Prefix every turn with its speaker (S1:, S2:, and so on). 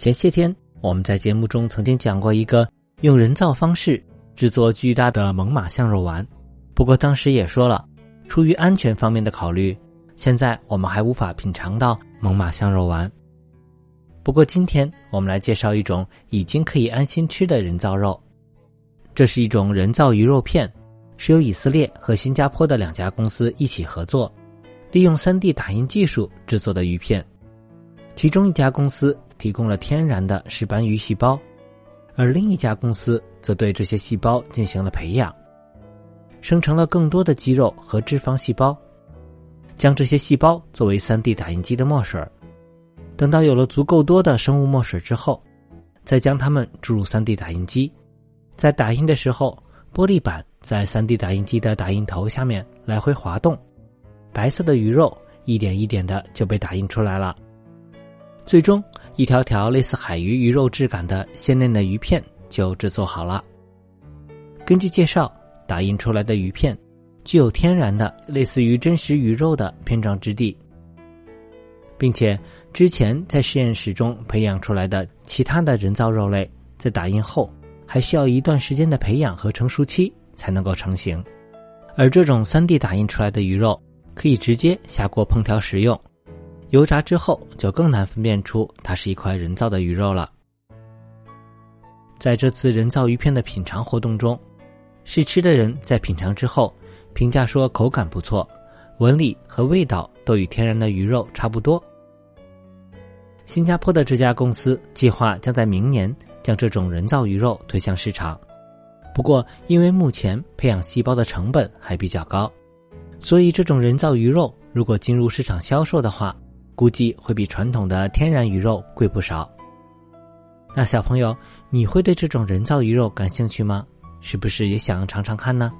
S1: 前些天我们在节目中曾经讲过一个用人造方式制作巨大的猛犸象肉丸，不过当时也说了，出于安全方面的考虑，现在我们还无法品尝到猛犸象肉丸。不过今天我们来介绍一种已经可以安心吃的人造肉，这是一种人造鱼肉片，是由以色列和新加坡的两家公司一起合作，利用 3D 打印技术制作的鱼片，其中一家公司。提供了天然的石斑鱼细胞，而另一家公司则对这些细胞进行了培养，生成了更多的肌肉和脂肪细胞，将这些细胞作为 3D 打印机的墨水。等到有了足够多的生物墨水之后，再将它们注入 3D 打印机，在打印的时候，玻璃板在 3D 打印机的打印头下面来回滑动，白色的鱼肉一点一点的就被打印出来了，最终。一条条类似海鱼鱼肉质感的鲜嫩的鱼片就制作好了。根据介绍，打印出来的鱼片具有天然的类似于真实鱼肉的片状质地，并且之前在实验室中培养出来的其他的人造肉类，在打印后还需要一段时间的培养和成熟期才能够成型，而这种 3D 打印出来的鱼肉可以直接下锅烹调食用。油炸之后，就更难分辨出它是一块人造的鱼肉了。在这次人造鱼片的品尝活动中，试吃的人在品尝之后评价说口感不错，纹理和味道都与天然的鱼肉差不多。新加坡的这家公司计划将在明年将这种人造鱼肉推向市场，不过因为目前培养细胞的成本还比较高，所以这种人造鱼肉如果进入市场销售的话，估计会比传统的天然鱼肉贵不少。那小朋友，你会对这种人造鱼肉感兴趣吗？是不是也想尝尝看呢？